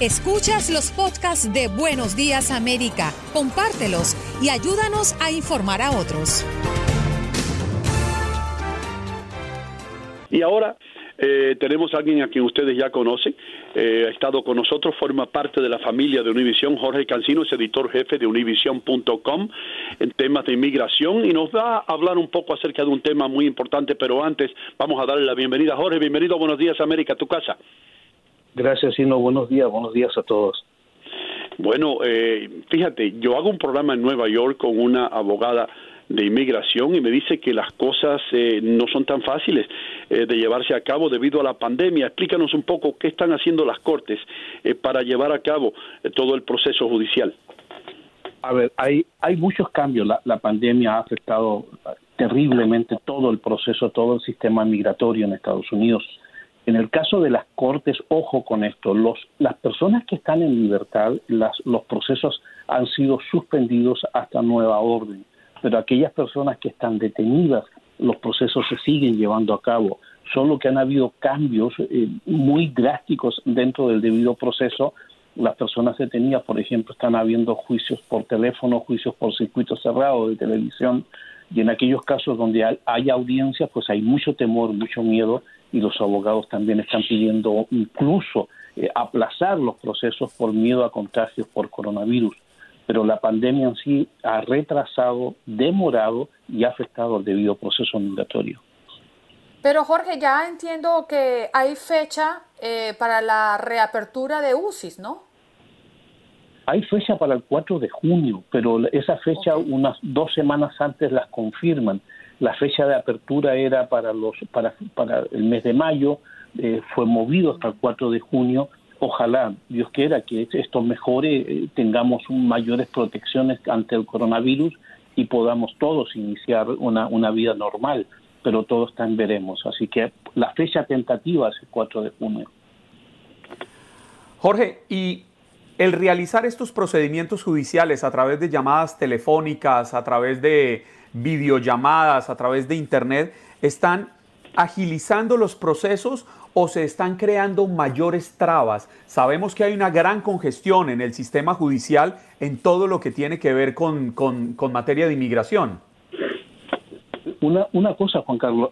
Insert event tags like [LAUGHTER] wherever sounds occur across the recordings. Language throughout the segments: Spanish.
Escuchas los podcasts de Buenos Días América, compártelos y ayúdanos a informar a otros. Y ahora eh, tenemos a alguien a quien ustedes ya conocen, eh, ha estado con nosotros, forma parte de la familia de Univisión, Jorge Cancino es editor jefe de univision.com en temas de inmigración y nos va a hablar un poco acerca de un tema muy importante, pero antes vamos a darle la bienvenida. Jorge, bienvenido a Buenos Días América, tu casa. Gracias, Sino. Buenos días, buenos días a todos. Bueno, eh, fíjate, yo hago un programa en Nueva York con una abogada de inmigración y me dice que las cosas eh, no son tan fáciles eh, de llevarse a cabo debido a la pandemia. Explícanos un poco qué están haciendo las Cortes para llevar a cabo todo el proceso judicial. A ver, hay, hay muchos cambios. La, la pandemia ha afectado terriblemente todo el proceso, todo el sistema migratorio en Estados Unidos en el caso de las cortes, ojo con esto, los, las personas que están en libertad, los procesos han sido suspendidos hasta nueva orden, pero aquellas personas que están detenidas, los procesos se siguen llevando a cabo, solo que han habido cambios eh, muy drásticos dentro del debido proceso. Las personas detenidas, por ejemplo, están habiendo juicios por teléfono, juicios por circuito cerrado de televisión, y en aquellos casos donde hay audiencias, pues hay mucho temor, mucho miedo y los abogados también están pidiendo incluso eh, aplazar los procesos por miedo a contagios por coronavirus. Pero la pandemia en sí ha retrasado, demorado y ha afectado el debido proceso migratorio. Pero Jorge, ya entiendo que hay fecha eh, para la reapertura de UCIS, ¿no? Hay fecha para el 4 de junio, pero esa fecha unas dos semanas antes las confirman. La fecha de apertura era para, los, para, el mes de mayo, eh, fue movido hasta el 4 de junio. Ojalá, Dios quiera, que esto mejore, eh, tengamos mayores protecciones ante el coronavirus y podamos todos iniciar una, una vida normal, pero todo está en veremos. Así que la fecha tentativa es el 4 de junio. Jorge, y el realizar estos procedimientos judiciales a través de llamadas telefónicas, a través de videollamadas, a través de Internet, están agilizando los procesos o se están creando mayores trabas. Sabemos que hay una gran congestión en el sistema judicial en todo lo que tiene que ver con, materia de inmigración. Una, una cosa, Juan Carlos,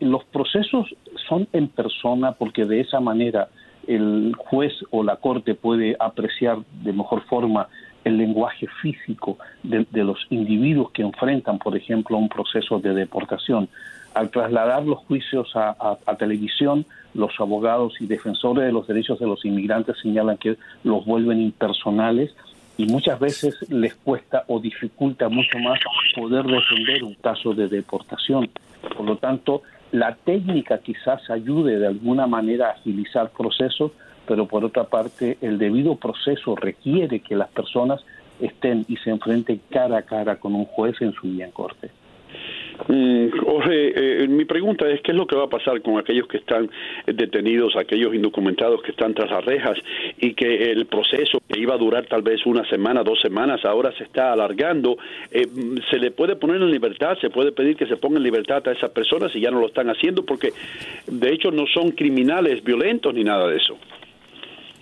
los procesos son en persona porque de esa manera el juez o la corte puede apreciar de mejor forma el lenguaje físico de, los individuos que enfrentan, por ejemplo, un proceso de deportación. Al trasladar los juicios a, televisión, los abogados y defensores de los derechos de los inmigrantes señalan que los vuelven impersonales y muchas veces les cuesta o dificulta mucho más poder defender un caso de deportación. Por lo tanto, la técnica quizás ayude de alguna manera a agilizar procesos, pero por otra parte el debido proceso requiere que las personas estén y se enfrenten cara a cara con un juez en su día en corte. Mm, Jorge, eh, mi pregunta es qué es lo que va a pasar con aquellos que están detenidos, aquellos indocumentados que están tras las rejas y que el proceso que iba a durar tal vez una semana, dos semanas, ahora se está alargando. Eh, ¿Se le puede poner en libertad? ¿Se puede pedir que se ponga en libertad a esas personas si ya no lo están haciendo? Porque de hecho no son criminales violentos ni nada de eso.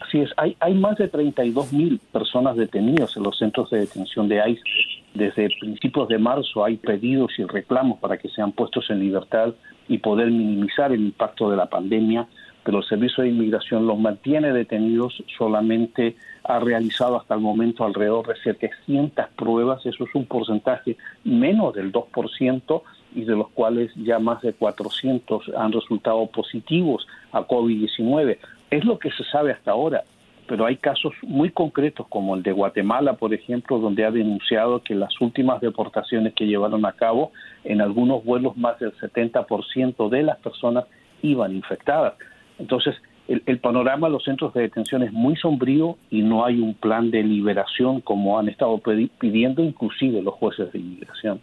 Así es, hay, hay más de 32 mil personas detenidas en los centros de detención de ICE desde principios de marzo hay pedidos y reclamos para que sean puestos en libertad y poder minimizar el impacto de la pandemia, pero el Servicio de Inmigración los mantiene detenidos, solamente ha realizado hasta el momento alrededor de 700 pruebas, eso es un porcentaje menos del 2% y de los cuales ya más de 400 han resultado positivos a COVID-19. Es lo que se sabe hasta ahora pero hay casos muy concretos como el de Guatemala, por ejemplo, donde ha denunciado que las últimas deportaciones que llevaron a cabo, en algunos vuelos más del 70% de las personas iban infectadas. Entonces, el, panorama de los centros de detención es muy sombrío y no hay un plan de liberación como han estado pidiendo inclusive los jueces de inmigración.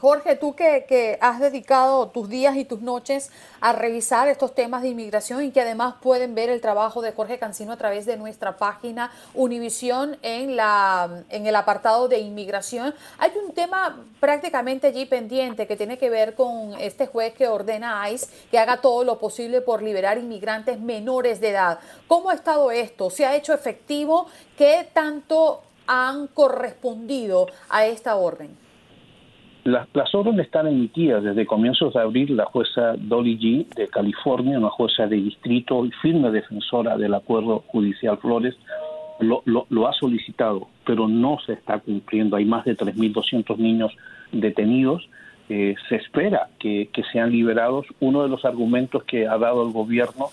Jorge, tú que, que, has dedicado tus días y tus noches a revisar estos temas de inmigración y que además pueden ver el trabajo de Jorge Cancino a través de nuestra página Univisión en, la, en el apartado de inmigración, hay un tema prácticamente allí pendiente que tiene que ver con este juez que ordena a ICE que haga todo lo posible por liberar inmigrantes menores de edad. ¿Cómo ha estado esto? ¿Se ha hecho efectivo? ¿Qué tanto han correspondido a esta orden? Las, órdenes están emitidas desde comienzos de abril. La jueza Dolly G. de California, una jueza de distrito y firme defensora del acuerdo judicial Flores, lo, lo, ha solicitado, pero no se está cumpliendo. Hay más de 3.200 niños detenidos. Eh, se espera que, sean liberados. Uno de los argumentos que ha dado el gobierno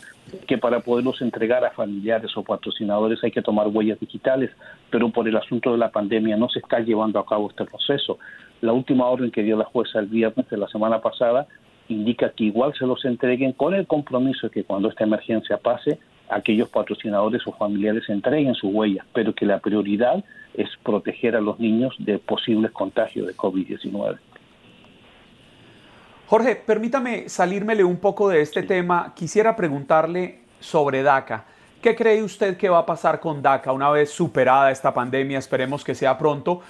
que para poderlos entregar a familiares o patrocinadores hay que tomar huellas digitales, pero por el asunto de la pandemia no se está llevando a cabo este proceso. La última orden que dio la jueza el viernes de la semana pasada indica que igual se los entreguen con el compromiso de que cuando esta emergencia pase, aquellos patrocinadores o familiares entreguen sus huellas, pero que la prioridad es proteger a los niños de posibles contagios de COVID-19. Jorge, permítame salírmele un poco de este tema. Quisiera preguntarle sobre DACA. ¿Qué cree usted que va a pasar con DACA una vez superada esta pandemia? Esperemos que sea pronto.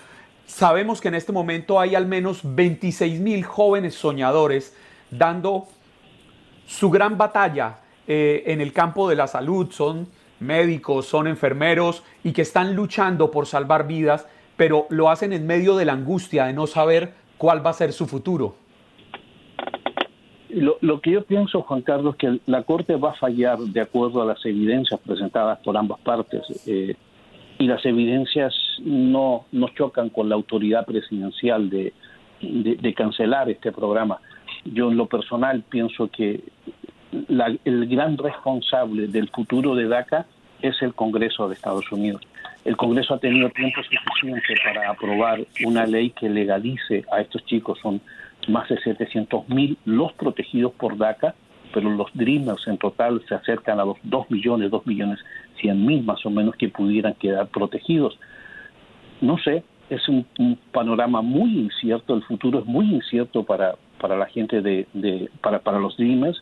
Sabemos que en este momento hay al menos 26 mil jóvenes soñadores dando su gran batalla eh, en el campo de la salud. Son médicos, son enfermeros y que están luchando por salvar vidas, pero lo hacen en medio de la angustia de no saber cuál va a ser su futuro. Lo, que yo pienso, Juan Carlos, que la Corte va a fallar de acuerdo a las evidencias presentadas por ambas partes. Eh, y las evidencias no, no chocan con la autoridad presidencial de, de, cancelar este programa. Yo en lo personal pienso que el gran responsable del futuro de DACA es el Congreso de Estados Unidos. El Congreso ha tenido tiempo suficiente para aprobar una ley que legalice a estos chicos. Son más de 700 mil los protegidos por DACA, pero los Dreamers en total se acercan a los 2 millones, 2 millones 100 mil más o menos que pudieran quedar protegidos. No sé, es un, panorama muy incierto, el futuro es muy incierto para, para la gente de, para, para los Dreamers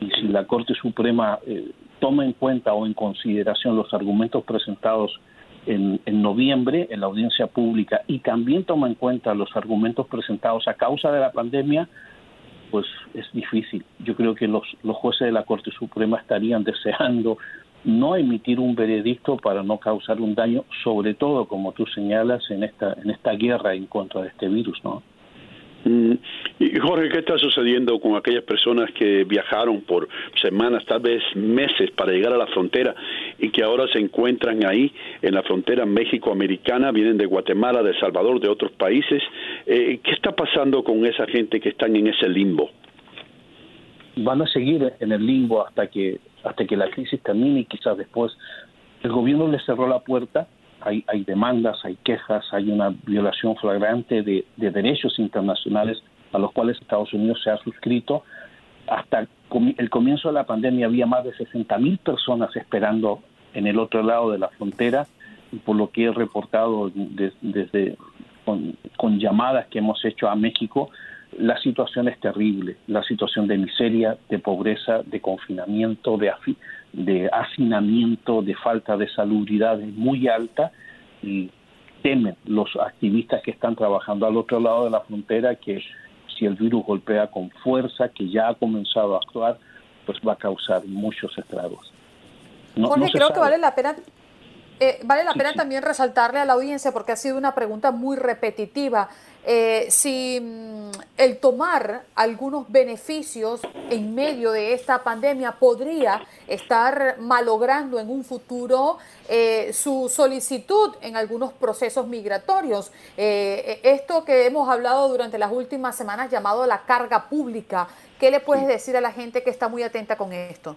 y si la Corte Suprema eh, toma en cuenta o en consideración los argumentos presentados en, noviembre en la audiencia pública y también toma en cuenta los argumentos presentados a causa de la pandemia, pues es difícil. Yo creo que los, los jueces de la Corte Suprema estarían [LAUGHS] deseando no emitir un veredicto para no causar un daño, sobre todo, como tú señalas, en esta, en esta guerra en contra de este virus, ¿no? Mm, y Jorge, ¿qué está sucediendo con aquellas personas que viajaron por semanas, tal vez meses para llegar a la frontera y que ahora se encuentran ahí en la frontera México-Americana, vienen de Guatemala, de El Salvador, de otros países? Eh, ¿Qué está pasando con esa gente que están en ese limbo? Van a seguir en el limbo hasta que hasta que la crisis termine y quizás después el gobierno les cerró la puerta hay, hay demandas, hay quejas, hay una violación flagrante de, derechos internacionales a los cuales Estados Unidos se ha suscrito. Hasta el comienzo de la pandemia había más de 60.000 personas esperando en el otro lado de la frontera, por lo que he reportado desde con, con, llamadas que hemos hecho a México, la situación es terrible, la situación de miseria, de pobreza, de confinamiento, de, de hacinamiento, de falta de salubridad es muy alta y temen los activistas que están trabajando al otro lado de la frontera que si el virus golpea con fuerza, que ya ha comenzado a actuar, pues va a causar muchos estragos. No, Jorge, creo que vale la pena eh, vale la pena también resaltarle a la audiencia, porque ha sido una pregunta muy repetitiva, eh, si mm, el tomar algunos beneficios en medio de esta pandemia podría estar malogrando en un futuro eh, su solicitud en algunos procesos migratorios. esto que hemos hablado durante las últimas semanas llamado la carga pública, ¿qué le puedes decir a la gente que está muy atenta con esto?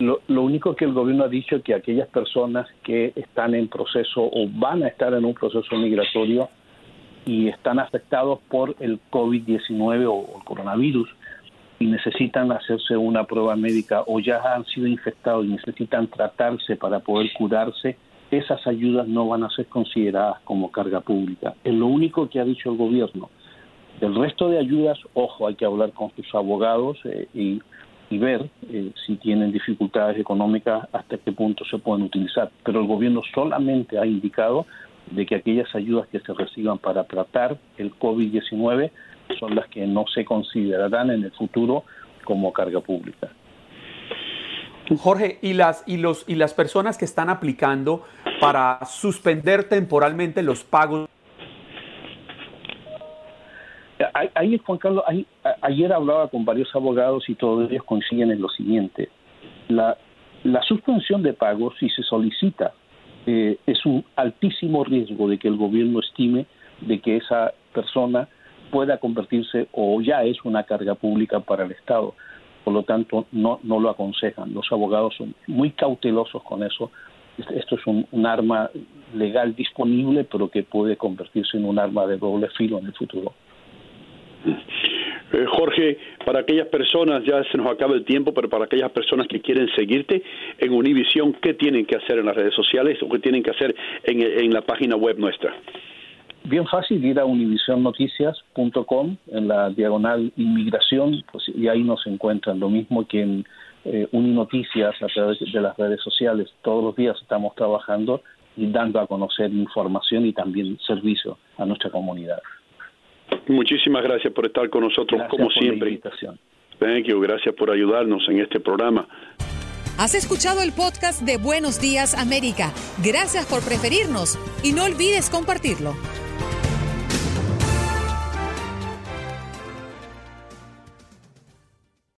Lo, único que el gobierno ha dicho es que aquellas personas que están en proceso o van a estar en un proceso migratorio y están afectados por el COVID-19 o el coronavirus y necesitan hacerse una prueba médica o ya han sido infectados y necesitan tratarse para poder curarse, esas ayudas no van a ser consideradas como carga pública. Es lo único que ha dicho el gobierno. El resto de ayudas, ojo, hay que hablar con sus abogados eh, y, ver eh, si tienen dificultades económicas, hasta qué punto se pueden utilizar. Pero el gobierno solamente ha indicado de que aquellas ayudas que se reciban para tratar el COVID-19 son las que no se considerarán en el futuro como carga pública. Jorge, ¿y las, y, los, ¿y las personas que están aplicando para suspender temporalmente los pagos? Ahí, Juan Carlos, ayer hablaba con varios abogados y todos ellos coinciden en lo siguiente. La, la suspensión de pagos, si se solicita, eh, es un altísimo riesgo de que el gobierno estime de que esa persona pueda convertirse o ya es una carga pública para el Estado. Por lo tanto, no, no lo aconsejan. Los abogados son muy cautelosos con eso. Esto es un, arma legal disponible, pero que puede convertirse en un arma de doble filo en el futuro. Eh, Jorge, para aquellas personas, ya se nos acaba el tiempo, pero para aquellas personas que quieren seguirte en Univision, ¿qué tienen que hacer en las redes sociales o qué tienen que hacer en, en la página web nuestra? Bien fácil ir a univisionnoticias.com en la diagonal inmigración pues, y ahí nos encuentran lo mismo que en eh, Uninoticias a través de las redes sociales. Todos los días estamos trabajando y dando a conocer información y también servicio a nuestra comunidad. Muchísimas gracias por estar con nosotros como siempre. Thank you, gracias por ayudarnos en este programa. Has escuchado el podcast de Buenos Días América. Gracias por preferirnos y no olvides compartirlo.